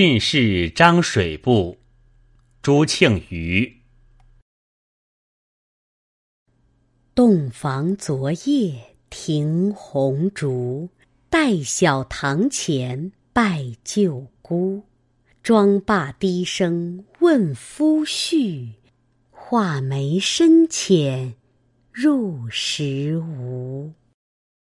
进士张水部，朱庆余。洞房昨夜停红烛，待晓堂前拜旧姑。妆罢低声问夫婿，画眉深浅入时无。